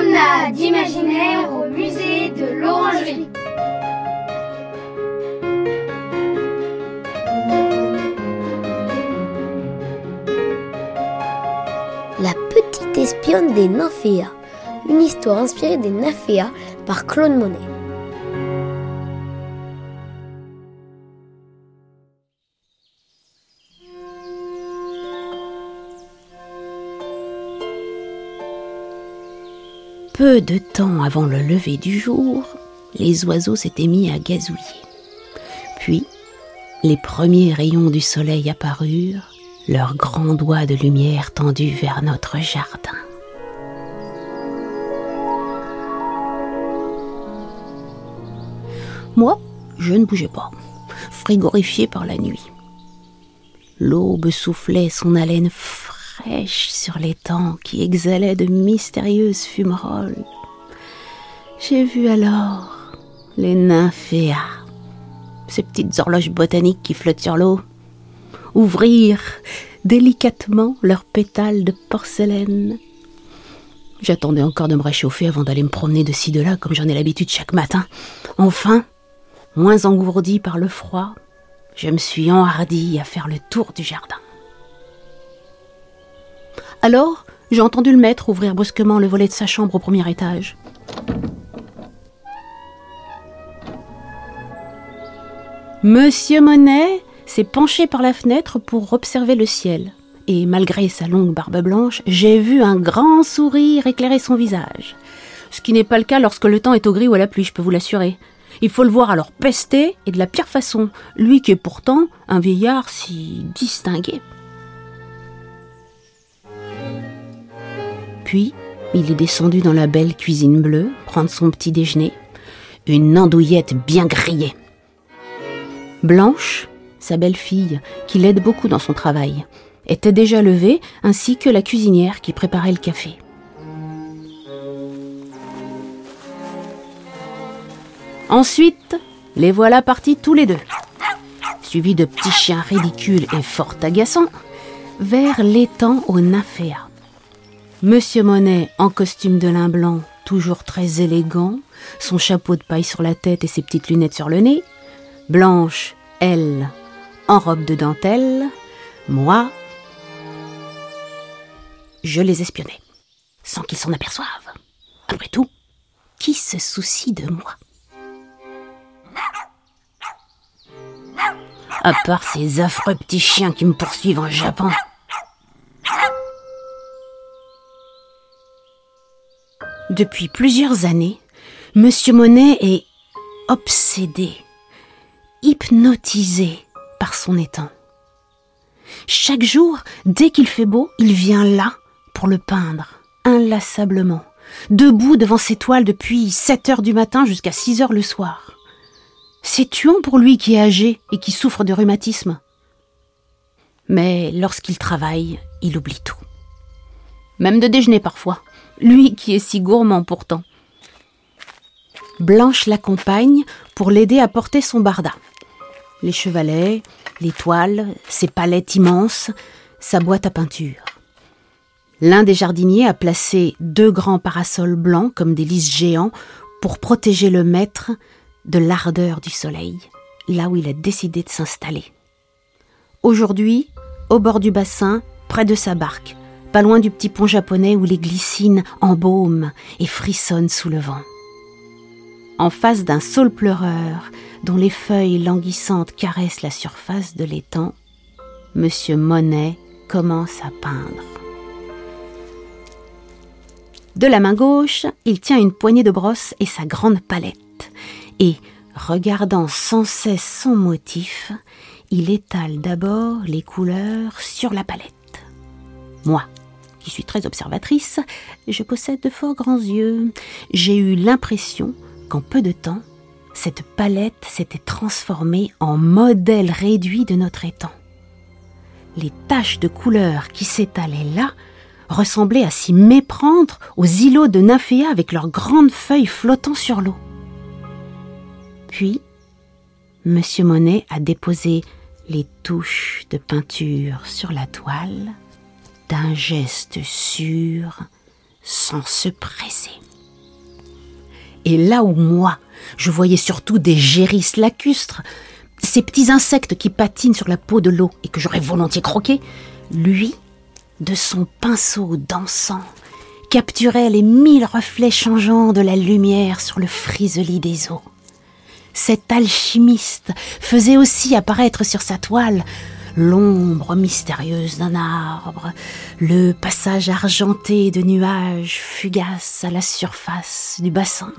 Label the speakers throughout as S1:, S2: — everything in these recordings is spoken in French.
S1: Promenade imaginaire au musée de l'Orangerie.
S2: La petite espionne des nymphéas. Une histoire inspirée des nymphéas par Claude Monet.
S3: Peu de temps avant le lever du jour, les oiseaux s'étaient mis à gazouiller. Puis, les premiers rayons du soleil apparurent, leurs grands doigts de lumière tendus vers notre jardin. Moi, je ne bougeais pas, frigorifié par la nuit. L'aube soufflait son haleine fraîche sur l'étang qui exhalait de mystérieuses fumerolles. J'ai vu alors les nymphéas, ces petites horloges botaniques qui flottent sur l'eau, ouvrir délicatement leurs pétales de porcelaine. J'attendais encore de me réchauffer avant d'aller me promener de ci de là comme j'en ai l'habitude chaque matin. Enfin, moins engourdi par le froid, je me suis enhardi à faire le tour du jardin. Alors, j'ai entendu le maître ouvrir brusquement le volet de sa chambre au premier étage. Monsieur Monet s'est penché par la fenêtre pour observer le ciel. Et malgré sa longue barbe blanche, j'ai vu un grand sourire éclairer son visage. Ce qui n'est pas le cas lorsque le temps est au gris ou à la pluie, je peux vous l'assurer. Il faut le voir alors pester et de la pire façon, lui qui est pourtant un vieillard si distingué. Puis, il est descendu dans la belle cuisine bleue, prendre son petit déjeuner. Une andouillette bien grillée. Blanche, sa belle-fille, qui l'aide beaucoup dans son travail, était déjà levée, ainsi que la cuisinière qui préparait le café. Ensuite, les voilà partis tous les deux, suivis de petits chiens ridicules et fort agaçants, vers l'étang au. Monsieur Monet, en costume de lin blanc, toujours très élégant, son chapeau de paille sur la tête et ses petites lunettes sur le nez. Blanche, elle, en robe de dentelle. Moi, je les espionnais, sans qu'ils s'en aperçoivent. Après tout, qui se soucie de moi? À part ces affreux petits chiens qui me poursuivent en Japon. Depuis plusieurs années, Monsieur Monet est obsédé, hypnotisé par son étang. Chaque jour, dès qu'il fait beau, il vient là pour le peindre, inlassablement, debout devant ses toiles depuis 7 heures du matin jusqu'à 6 heures le soir. C'est tuant pour lui qui est âgé et qui souffre de rhumatisme. Mais lorsqu'il travaille, il oublie tout. Même de déjeuner parfois lui qui est si gourmand pourtant. Blanche l'accompagne pour l'aider à porter son barda. Les chevalets, les toiles, ses palettes immenses, sa boîte à peinture. L'un des jardiniers a placé deux grands parasols blancs comme des lys géants pour protéger le maître de l'ardeur du soleil, là où il a décidé de s'installer. Aujourd'hui, au bord du bassin, près de sa barque, pas loin du petit pont japonais où les glycines embaument et frissonnent sous le vent. En face d'un saule pleureur dont les feuilles languissantes caressent la surface de l'étang, Monsieur Monet commence à peindre. De la main gauche, il tient une poignée de brosse et sa grande palette, et, regardant sans cesse son motif, il étale d'abord les couleurs sur la palette. Moi, qui suis très observatrice, je possède de fort grands yeux. J'ai eu l'impression qu'en peu de temps, cette palette s'était transformée en modèle réduit de notre étang. Les taches de couleur qui s'étalaient là ressemblaient à s'y méprendre aux îlots de nymphéas avec leurs grandes feuilles flottant sur l'eau. Puis, Monsieur Monet a déposé les touches de peinture sur la toile d'un geste sûr, sans se presser. Et là où moi, je voyais surtout des gérisses lacustres, ces petits insectes qui patinent sur la peau de l'eau et que j'aurais volontiers croqué, lui, de son pinceau dansant, capturait les mille reflets changeants de la lumière sur le friseli des eaux. Cet alchimiste faisait aussi apparaître sur sa toile l'ombre mystérieuse d'un arbre, le passage argenté de nuages fugaces à la surface du bassin,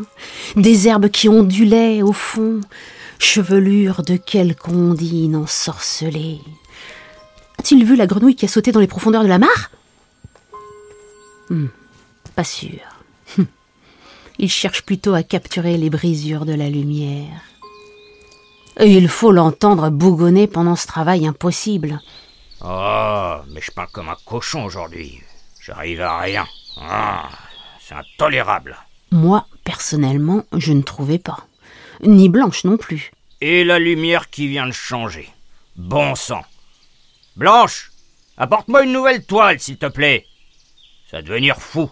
S3: des herbes qui ondulaient au fond, chevelure de quelque ondine ensorcelée. A-t-il vu la grenouille qui a sauté dans les profondeurs de la mare? Hmm, Pas sûr. Il cherche plutôt à capturer les brisures de la lumière. Et il faut l'entendre bougonner pendant ce travail impossible.
S4: Oh, mais je parle comme un cochon aujourd'hui. J'arrive à rien. Ah, c'est intolérable.
S3: Moi, personnellement, je ne trouvais pas. Ni Blanche non plus.
S4: Et la lumière qui vient de changer. Bon sang. Blanche, apporte-moi une nouvelle toile, s'il te plaît. Ça va devenir fou.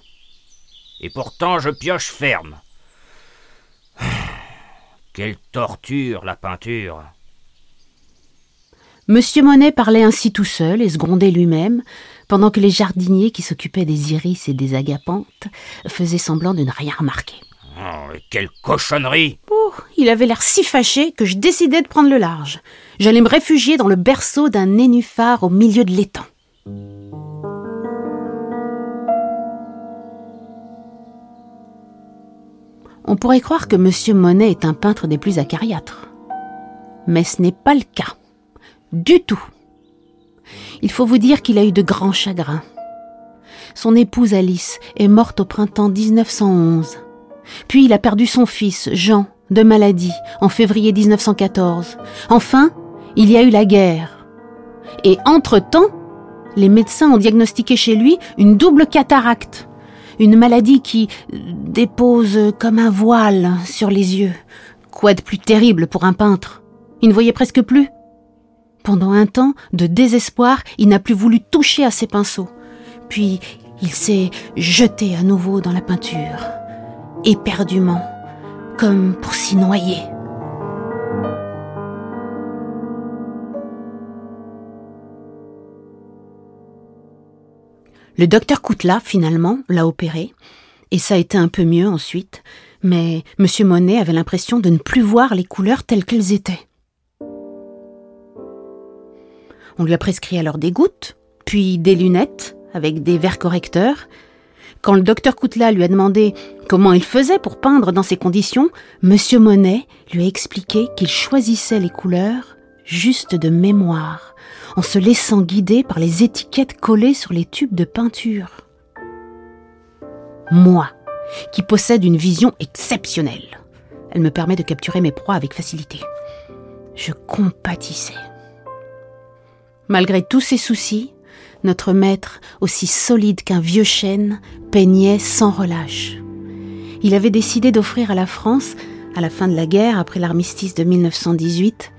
S4: Et pourtant, je pioche ferme. Quelle torture, la peinture
S3: Monsieur Monet parlait ainsi tout seul et se grondait lui-même, pendant que les jardiniers qui s'occupaient des iris et des agapantes faisaient semblant de ne rien remarquer.
S4: Oh, quelle cochonnerie
S3: Oh, il avait l'air si fâché que je décidai de prendre le large. J'allais me réfugier dans le berceau d'un nénuphar au milieu de l'étang. On pourrait croire que M. Monet est un peintre des plus acariâtres. Mais ce n'est pas le cas. Du tout. Il faut vous dire qu'il a eu de grands chagrins. Son épouse Alice est morte au printemps 1911. Puis il a perdu son fils, Jean, de maladie, en février 1914. Enfin, il y a eu la guerre. Et entre-temps, les médecins ont diagnostiqué chez lui une double cataracte une maladie qui dépose comme un voile sur les yeux. Quoi de plus terrible pour un peintre? Il ne voyait presque plus. Pendant un temps, de désespoir, il n'a plus voulu toucher à ses pinceaux. Puis, il s'est jeté à nouveau dans la peinture, éperdument, comme pour s'y noyer. Le docteur Coutla, finalement, l'a opéré, et ça a été un peu mieux ensuite, mais M. Monet avait l'impression de ne plus voir les couleurs telles qu'elles étaient. On lui a prescrit alors des gouttes, puis des lunettes avec des verres correcteurs. Quand le docteur Coutla lui a demandé comment il faisait pour peindre dans ces conditions, M. Monet lui a expliqué qu'il choisissait les couleurs juste de mémoire, en se laissant guider par les étiquettes collées sur les tubes de peinture. Moi, qui possède une vision exceptionnelle, elle me permet de capturer mes proies avec facilité. Je compatissais. Malgré tous ses soucis, notre maître, aussi solide qu'un vieux chêne, peignait sans relâche. Il avait décidé d'offrir à la France, à la fin de la guerre, après l'armistice de 1918,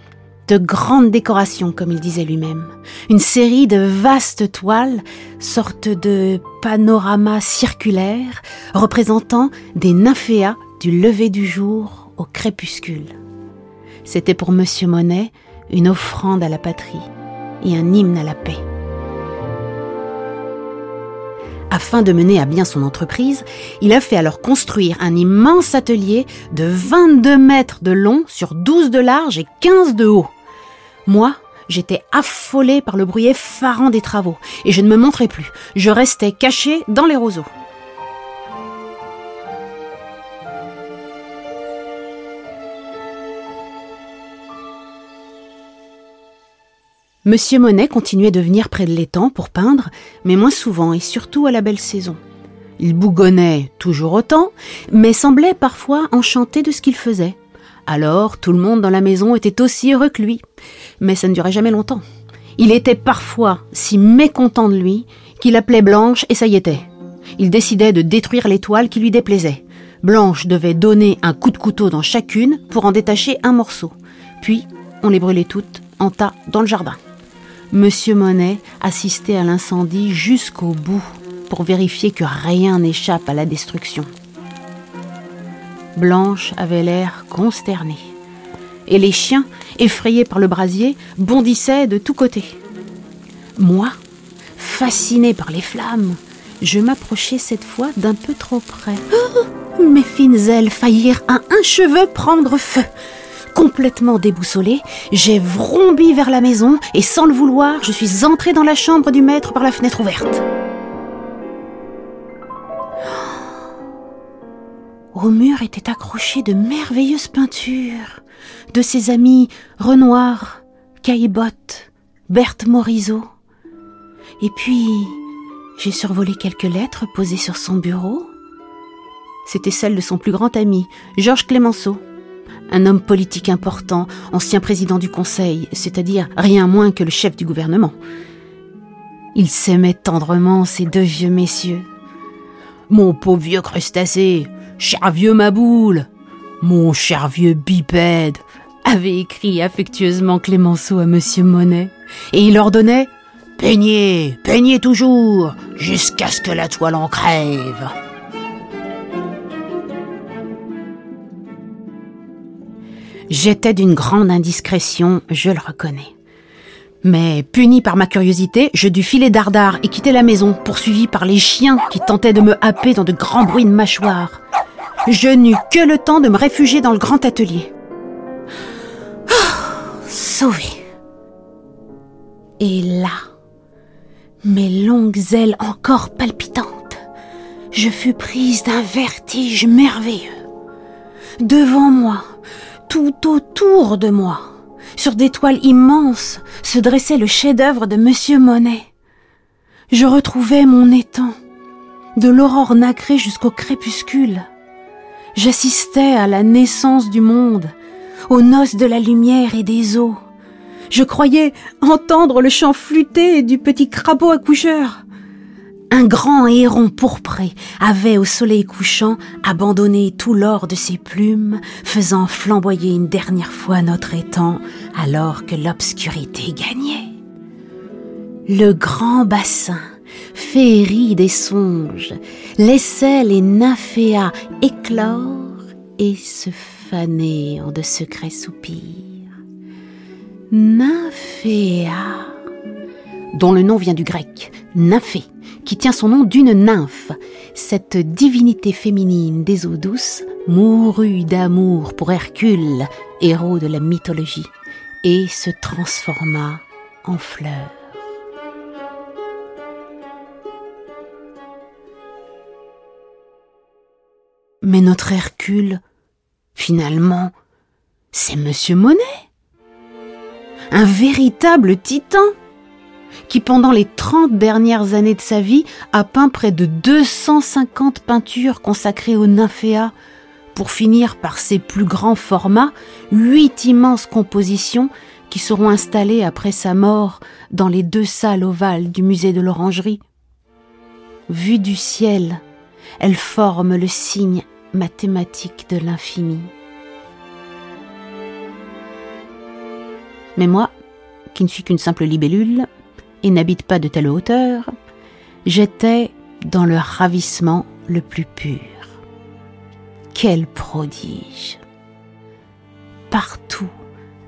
S3: de grandes décorations, comme il disait lui-même. Une série de vastes toiles, sorte de panorama circulaire, représentant des nymphéas du lever du jour au crépuscule. C'était pour Monsieur Monet une offrande à la patrie et un hymne à la paix. Afin de mener à bien son entreprise, il a fait alors construire un immense atelier de 22 mètres de long sur 12 de large et 15 de haut. Moi, j'étais affolée par le bruit effarant des travaux, et je ne me montrais plus. Je restais cachée dans les roseaux. Monsieur Monet continuait de venir près de l'étang pour peindre, mais moins souvent et surtout à la belle saison. Il bougonnait toujours autant, mais semblait parfois enchanté de ce qu'il faisait. Alors tout le monde dans la maison était aussi heureux que lui. Mais ça ne durait jamais longtemps. Il était parfois si mécontent de lui qu'il appelait Blanche et ça y était. Il décidait de détruire les toiles qui lui déplaisaient. Blanche devait donner un coup de couteau dans chacune pour en détacher un morceau. Puis on les brûlait toutes en tas dans le jardin. Monsieur Monet assistait à l'incendie jusqu'au bout pour vérifier que rien n'échappe à la destruction. Blanche avait l'air consternée. Et les chiens, effrayés par le brasier, bondissaient de tous côtés. Moi, fascinée par les flammes, je m'approchais cette fois d'un peu trop près. Oh, mes fines ailes faillirent à un cheveu prendre feu. Complètement déboussolée, j'ai vrombi vers la maison et sans le vouloir, je suis entrée dans la chambre du maître par la fenêtre ouverte. Au mur étaient accrochées de merveilleuses peintures de ses amis Renoir, Caillebotte, Berthe Morisot. Et puis, j'ai survolé quelques lettres posées sur son bureau. C'était celle de son plus grand ami, Georges Clémenceau, un homme politique important, ancien président du Conseil, c'est-à-dire rien moins que le chef du gouvernement. Il s'aimait tendrement, ces deux vieux messieurs. Mon pauvre vieux crustacé, cher vieux Maboule, mon cher vieux bipède, avait écrit affectueusement Clémenceau à Monsieur Monet, et il ordonnait Peignez, peignez toujours, jusqu'à ce que la toile en crève. J'étais d'une grande indiscrétion, je le reconnais. Mais, puni par ma curiosité, je dus filer dardard et quitter la maison, poursuivi par les chiens qui tentaient de me happer dans de grands bruits de mâchoires. Je n'eus que le temps de me réfugier dans le grand atelier. Oh, sauvé. Et là, mes longues ailes encore palpitantes, je fus prise d'un vertige merveilleux. Devant moi, tout autour de moi, sur des toiles immenses, se dressait le chef-d'œuvre de Monsieur Monet. Je retrouvais mon étang, de l'aurore nacrée jusqu'au crépuscule. J'assistais à la naissance du monde, aux noces de la lumière et des eaux. Je croyais entendre le chant flûté du petit crapaud accoucheur. Un grand héron pourpré avait au soleil couchant abandonné tout l'or de ses plumes, faisant flamboyer une dernière fois notre étang alors que l'obscurité gagnait. Le grand bassin, féerie des songes, laissait les nymphéas éclore et se faner en de secrets soupirs. Nymphéa, dont le nom vient du grec, nymphée, qui tient son nom d'une nymphe, cette divinité féminine des eaux douces, mourut d'amour pour Hercule, héros de la mythologie, et se transforma en fleur. Mais notre Hercule, finalement, c'est Monsieur Monet un véritable titan, qui pendant les 30 dernières années de sa vie a peint près de 250 peintures consacrées aux nymphéas, pour finir par ses plus grands formats, huit immenses compositions qui seront installées après sa mort dans les deux salles ovales du musée de l'Orangerie. Vue du ciel, elles forment le signe mathématique de l'infini. Mais moi, qui ne suis qu'une simple libellule et n'habite pas de telle hauteur, j'étais dans le ravissement le plus pur. Quel prodige Partout,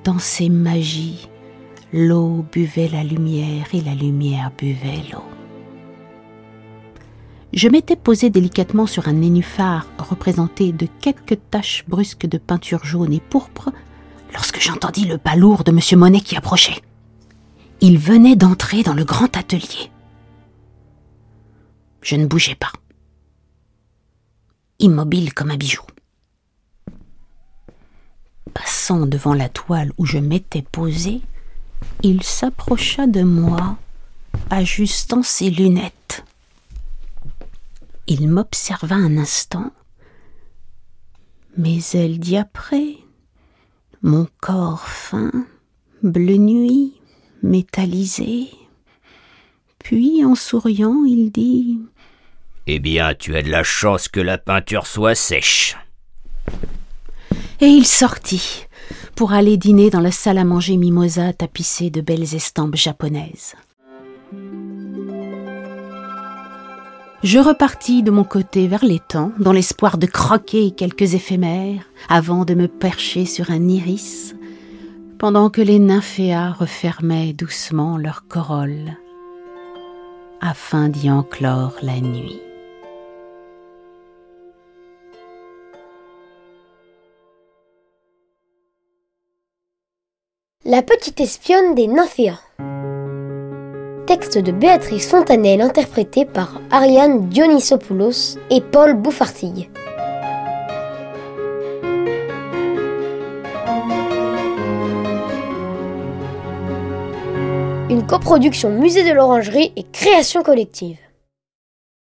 S3: dans ces magies, l'eau buvait la lumière et la lumière buvait l'eau. Je m'étais posé délicatement sur un nénuphar représenté de quelques taches brusques de peinture jaune et pourpre lorsque j'entendis le pas lourd de M. Monet qui approchait. Il venait d'entrer dans le grand atelier. Je ne bougeais pas, immobile comme un bijou. Passant devant la toile où je m'étais posé, il s'approcha de moi, ajustant ses lunettes. Il m'observa un instant, mais elle dit après mon corps fin, bleu nuit, métallisé. Puis, en souriant, il dit
S4: Eh bien, tu as de la chance que la peinture soit sèche.
S3: Et il sortit pour aller dîner dans la salle à manger mimosa tapissée de belles estampes japonaises. Je repartis de mon côté vers l'étang, dans l'espoir de croquer quelques éphémères, avant de me percher sur un iris, pendant que les nymphéas refermaient doucement leurs corolles, afin d'y enclore la nuit.
S2: La petite espionne des nymphéas. Texte de Béatrice Fontanelle interprété par Ariane Dionysopoulos et Paul Bouffartille. Une coproduction Musée de l'Orangerie et création collective.